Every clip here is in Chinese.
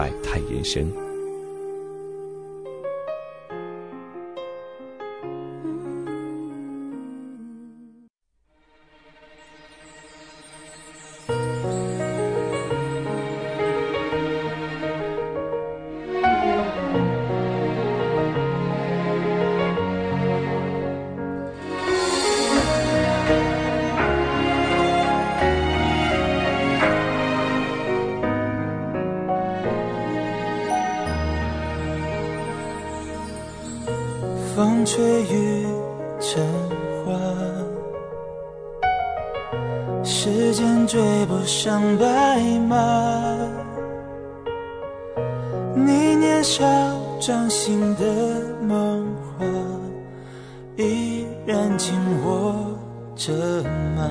百态人生。风吹雨成花，时间追不上白马。你年少掌心的梦话，依然紧握着吗？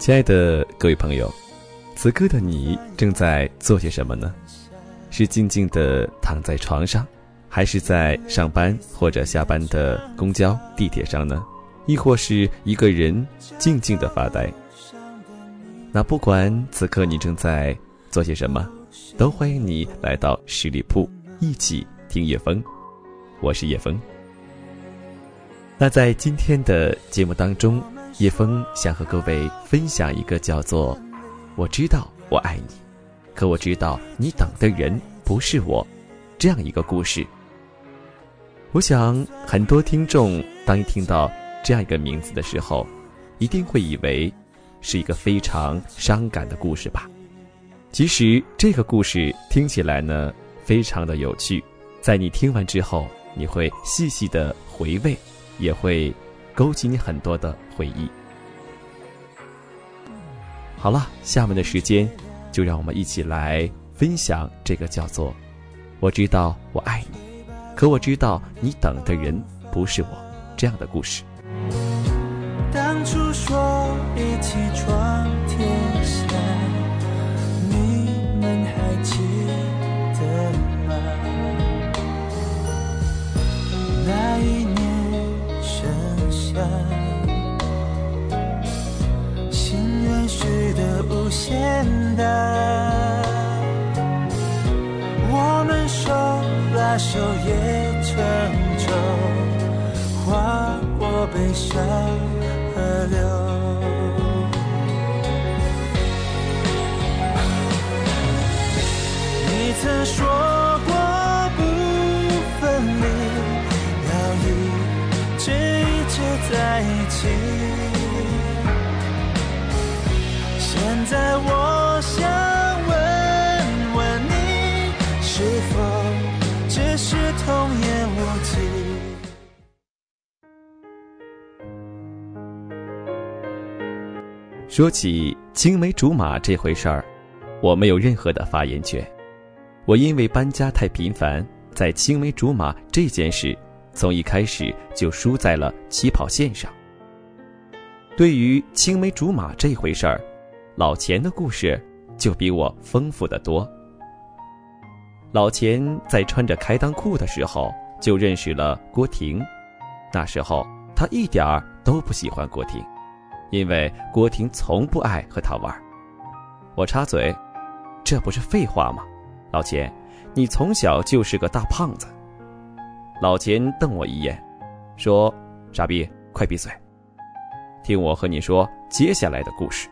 亲爱的各位朋友，此刻的你正在做些什么呢？是静静的躺在床上？还是在上班或者下班的公交、地铁上呢？亦或是一个人静静的发呆？那不管此刻你正在做些什么，都欢迎你来到十里铺，一起听叶风。我是叶风。那在今天的节目当中，叶风想和各位分享一个叫做“我知道我爱你，可我知道你等的人不是我”这样一个故事。我想，很多听众当一听到这样一个名字的时候，一定会以为是一个非常伤感的故事吧。其实，这个故事听起来呢，非常的有趣。在你听完之后，你会细细的回味，也会勾起你很多的回忆。好了，下面的时间，就让我们一起来分享这个叫做“我知道我爱你”。可我知道你等的人不是我，这样的故事。当初说一起闯说起青梅竹马这回事儿，我没有任何的发言权。我因为搬家太频繁，在青梅竹马这件事，从一开始就输在了起跑线上。对于青梅竹马这回事儿，老钱的故事就比我丰富的多。老钱在穿着开裆裤的时候就认识了郭婷，那时候他一点儿都不喜欢郭婷。因为郭婷从不爱和他玩，我插嘴：“这不是废话吗？”老钱，你从小就是个大胖子。老钱瞪我一眼，说：“傻逼，快闭嘴，听我和你说接下来的故事。”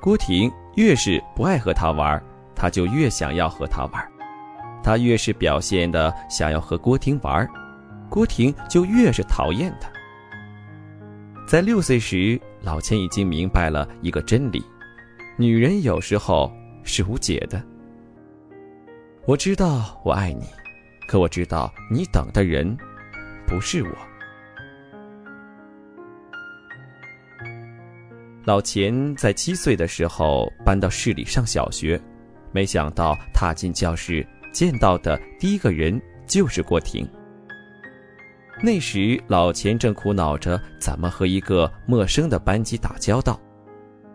郭婷越是不爱和他玩，他就越想要和他玩；他越是表现的想要和郭婷玩，郭婷就越是讨厌他。在六岁时，老钱已经明白了一个真理：女人有时候是无解的。我知道我爱你，可我知道你等的人不是我。老钱在七岁的时候搬到市里上小学，没想到踏进教室见到的第一个人就是郭婷。那时老钱正苦恼着怎么和一个陌生的班级打交道，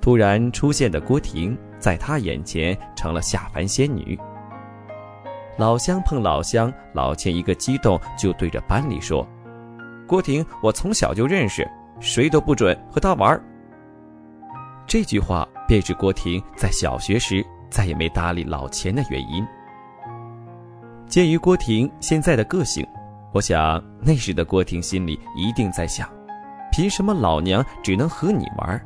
突然出现的郭婷在他眼前成了下凡仙女。老乡碰老乡，老钱一个激动就对着班里说：“郭婷，我从小就认识，谁都不准和他玩。”这句话便是郭婷在小学时再也没搭理老钱的原因。鉴于郭婷现在的个性，我想那时的郭婷心里一定在想：凭什么老娘只能和你玩？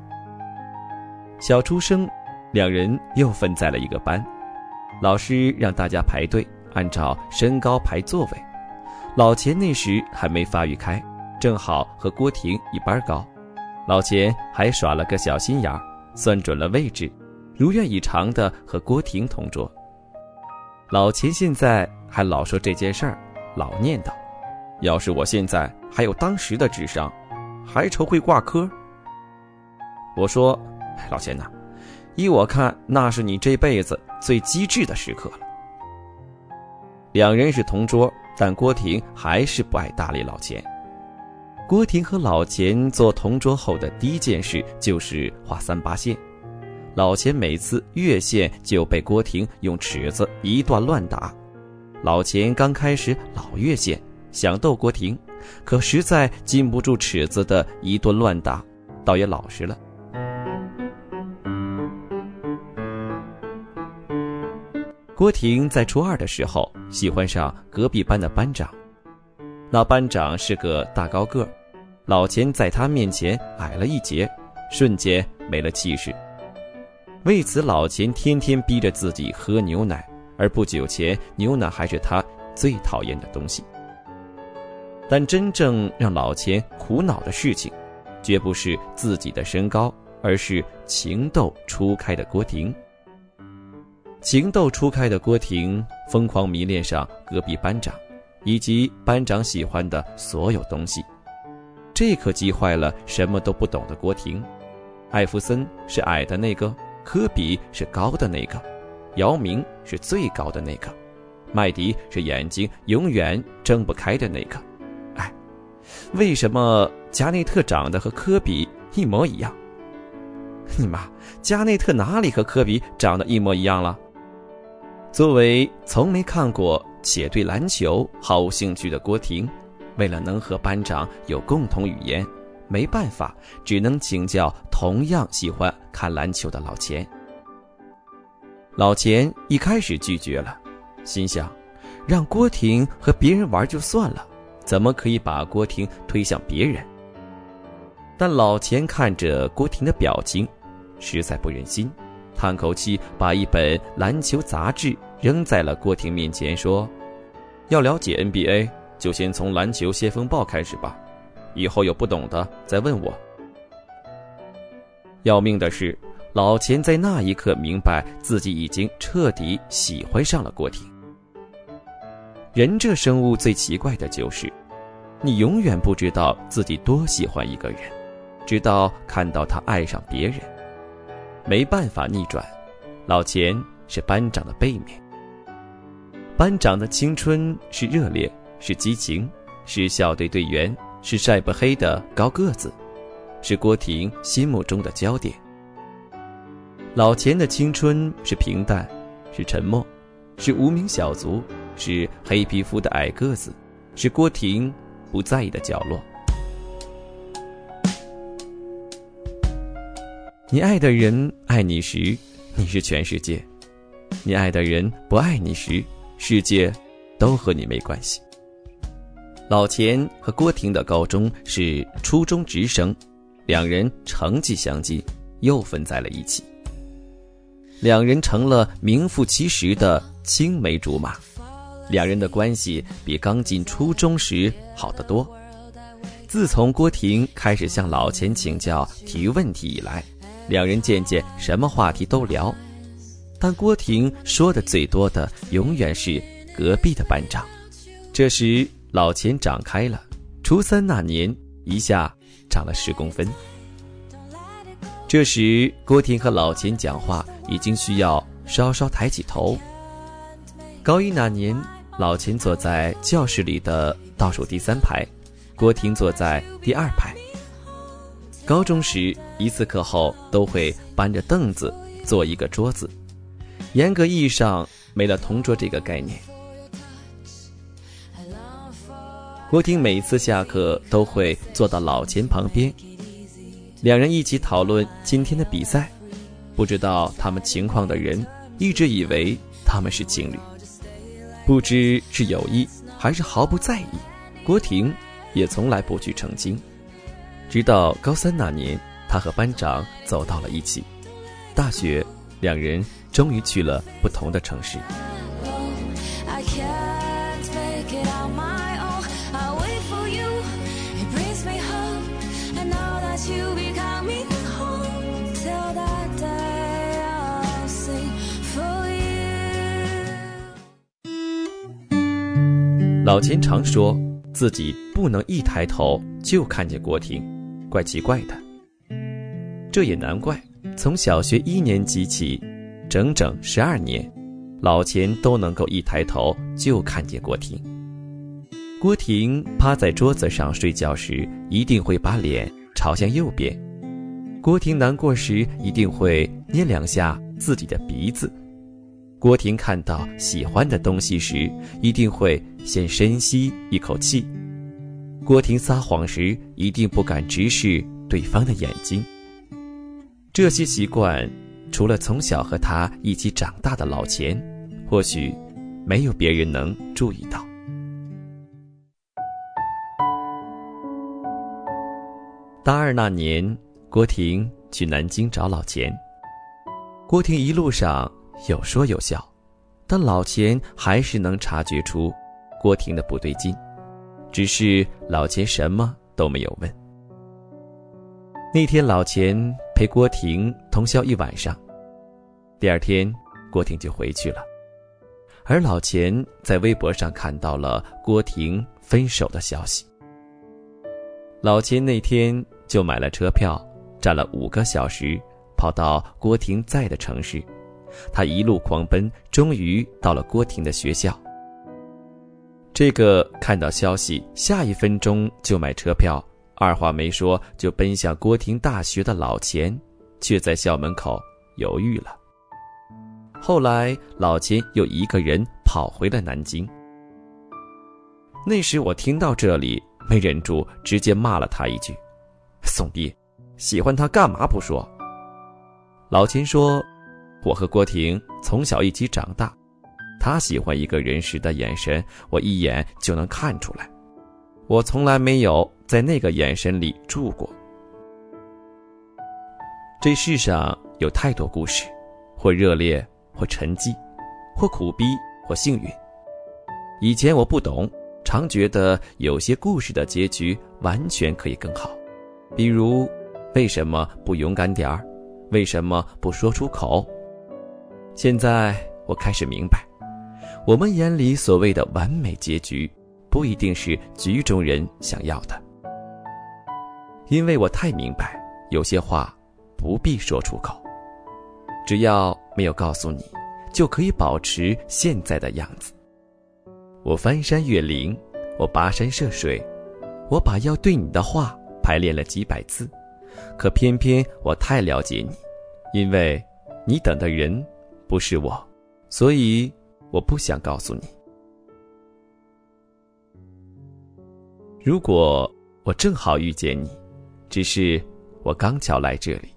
小出生，两人又分在了一个班，老师让大家排队。按照身高排座位，老钱那时还没发育开，正好和郭婷一般高。老钱还耍了个小心眼儿，算准了位置，如愿以偿的和郭婷同桌。老钱现在还老说这件事儿，老念叨：“要是我现在还有当时的智商，还愁会挂科？”我说：“老钱呐，依我看，那是你这辈子最机智的时刻了。”两人是同桌，但郭婷还是不爱搭理老钱。郭婷和老钱做同桌后的第一件事就是画三八线。老钱每次越线就被郭婷用尺子一顿乱打。老钱刚开始老越线，想逗郭婷，可实在禁不住尺子的一顿乱打，倒也老实了。郭婷在初二的时候喜欢上隔壁班的班长，那班长是个大高个，老钱在他面前矮了一截，瞬间没了气势。为此，老钱天天逼着自己喝牛奶，而不久前牛奶还是他最讨厌的东西。但真正让老钱苦恼的事情，绝不是自己的身高，而是情窦初开的郭婷。情窦初开的郭婷疯狂迷恋上隔壁班长，以及班长喜欢的所有东西，这可急坏了什么都不懂的郭婷。艾弗森是矮的那个，科比是高的那个，姚明是最高的那个，麦迪是眼睛永远睁不开的那个。为什么加内特长得和科比一模一样？你妈，加内特哪里和科比长得一模一样了？作为从没看过且对篮球毫无兴趣的郭婷，为了能和班长有共同语言，没办法，只能请教同样喜欢看篮球的老钱。老钱一开始拒绝了，心想，让郭婷和别人玩就算了，怎么可以把郭婷推向别人？但老钱看着郭婷的表情，实在不忍心。叹口气，把一本篮球杂志扔在了郭婷面前，说：“要了解 NBA，就先从《篮球先锋报》开始吧，以后有不懂的再问我。”要命的是，老钱在那一刻明白自己已经彻底喜欢上了郭婷。人这生物最奇怪的就是，你永远不知道自己多喜欢一个人，直到看到他爱上别人。没办法逆转，老钱是班长的背面。班长的青春是热烈，是激情，是校队队员，是晒不黑的高个子，是郭婷心目中的焦点。老钱的青春是平淡，是沉默，是无名小卒，是黑皮肤的矮个子，是郭婷不在意的角落。你爱的人爱你时，你是全世界；你爱的人不爱你时，世界都和你没关系。老钱和郭婷的高中是初中直升，两人成绩相近，又分在了一起。两人成了名副其实的青梅竹马，两人的关系比刚进初中时好得多。自从郭婷开始向老钱请教体育问题以来，两人渐渐什么话题都聊，但郭婷说的最多的永远是隔壁的班长。这时老钱长开了，初三那年一下长了十公分。这时郭婷和老钱讲话已经需要稍稍抬起头。高一那年，老秦坐在教室里的倒数第三排，郭婷坐在第二排。高中时，一次课后都会搬着凳子坐一个桌子，严格意义上没了同桌这个概念。郭婷每一次下课都会坐到老秦旁边，两人一起讨论今天的比赛。不知道他们情况的人一直以为他们是情侣，不知是有意还是毫不在意。郭婷也从来不去澄清。直到高三那年，他和班长走到了一起。大学，两人终于去了不同的城市。老钱常说自己不能一抬头就看见郭婷。怪奇怪的，这也难怪。从小学一年级起，整整十二年，老钱都能够一抬头就看见郭婷。郭婷趴在桌子上睡觉时，一定会把脸朝向右边；郭婷难过时，一定会捏两下自己的鼻子；郭婷看到喜欢的东西时，一定会先深吸一口气。郭婷撒谎时一定不敢直视对方的眼睛。这些习惯，除了从小和他一起长大的老钱，或许没有别人能注意到。大二那年，郭婷去南京找老钱。郭婷一路上有说有笑，但老钱还是能察觉出郭婷的不对劲。只是老钱什么都没有问。那天老钱陪郭婷通宵一晚上，第二天郭婷就回去了，而老钱在微博上看到了郭婷分手的消息。老钱那天就买了车票，站了五个小时，跑到郭婷在的城市，他一路狂奔，终于到了郭婷的学校。这个看到消息，下一分钟就买车票，二话没说就奔向郭婷大学的老钱，却在校门口犹豫了。后来老钱又一个人跑回了南京。那时我听到这里，没忍住，直接骂了他一句：“怂逼，喜欢他干嘛不说？”老钱说：“我和郭婷从小一起长大。”他喜欢一个人时的眼神，我一眼就能看出来。我从来没有在那个眼神里住过。这世上有太多故事，或热烈，或沉寂，或苦逼，或幸运。以前我不懂，常觉得有些故事的结局完全可以更好。比如，为什么不勇敢点儿？为什么不说出口？现在我开始明白。我们眼里所谓的完美结局，不一定是局中人想要的。因为我太明白，有些话不必说出口，只要没有告诉你，就可以保持现在的样子。我翻山越岭，我跋山涉水，我把要对你的话排练了几百次，可偏偏我太了解你，因为你等的人不是我，所以。我不想告诉你。如果我正好遇见你，只是我刚巧来这里；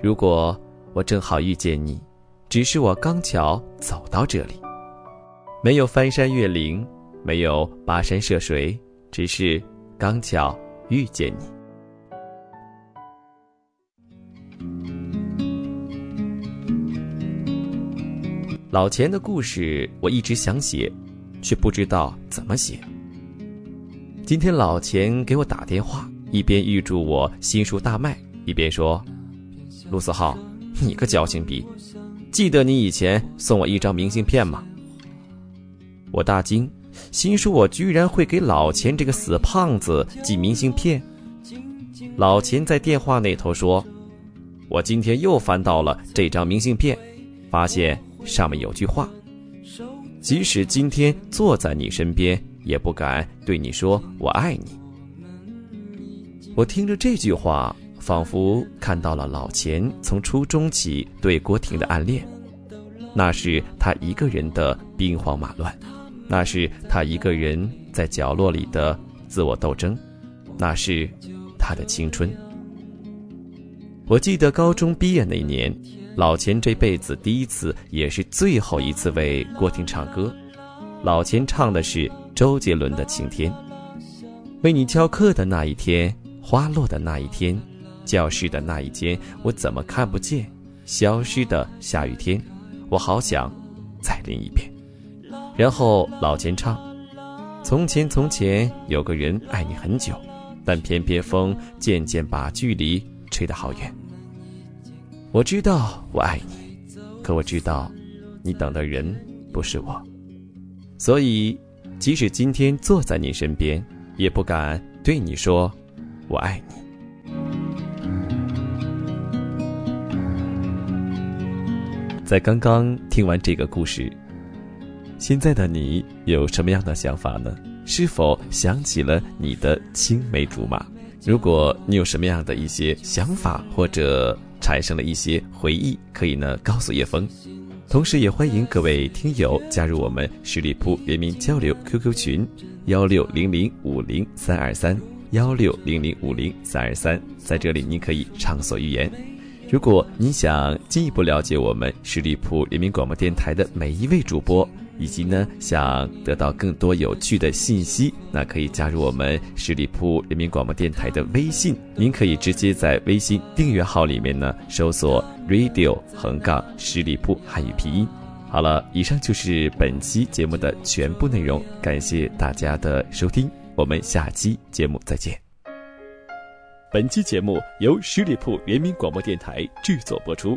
如果我正好遇见你，只是我刚巧走到这里。没有翻山越岭，没有跋山涉水，只是刚巧遇见你。老钱的故事我一直想写，却不知道怎么写。今天老钱给我打电话，一边预祝我新书大卖，一边说：“陆思浩，你个矫情逼，记得你以前送我一张明信片吗？”我大惊，心说：“我居然会给老钱这个死胖子寄明信片？”老钱在电话那头说：“我今天又翻到了这张明信片。”发现上面有句话：“即使今天坐在你身边，也不敢对你说我爱你。”我听着这句话，仿佛看到了老钱从初中起对郭婷的暗恋。那是他一个人的兵荒马乱，那是他一个人在角落里的自我斗争，那是他的青春。我记得高中毕业那年，老钱这辈子第一次也是最后一次为郭婷唱歌。老钱唱的是周杰伦的《晴天》。为你翘课的那一天，花落的那一天，教室的那一间，我怎么看不见消失的下雨天？我好想再淋一遍，然后老钱唱：“从前从前有个人爱你很久，但偏偏风渐渐把距离吹得好远。我知道我爱你，可我知道你等的人不是我，所以即使今天坐在你身边，也不敢对你说我爱你。”在刚刚听完这个故事，现在的你有什么样的想法呢？是否想起了你的青梅竹马？如果你有什么样的一些想法，或者产生了一些回忆，可以呢告诉叶枫。同时，也欢迎各位听友加入我们十里铺人民交流 QQ 群：幺六零零五零三二三幺六零零五零三二三。在这里，您可以畅所欲言。如果你想进一步了解我们十里铺人民广播电台的每一位主播，以及呢想得到更多有趣的信息，那可以加入我们十里铺人民广播电台的微信。您可以直接在微信订阅号里面呢搜索 “radio 横杠十里铺汉语拼音”。好了，以上就是本期节目的全部内容，感谢大家的收听，我们下期节目再见。本期节目由十里铺人民广播电台制作播出。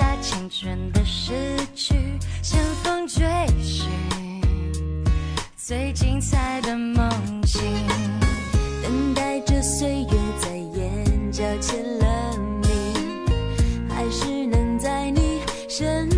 下青春的诗句，乘风追寻最精彩的梦境，等待着岁月在眼角签了名，还是能在你身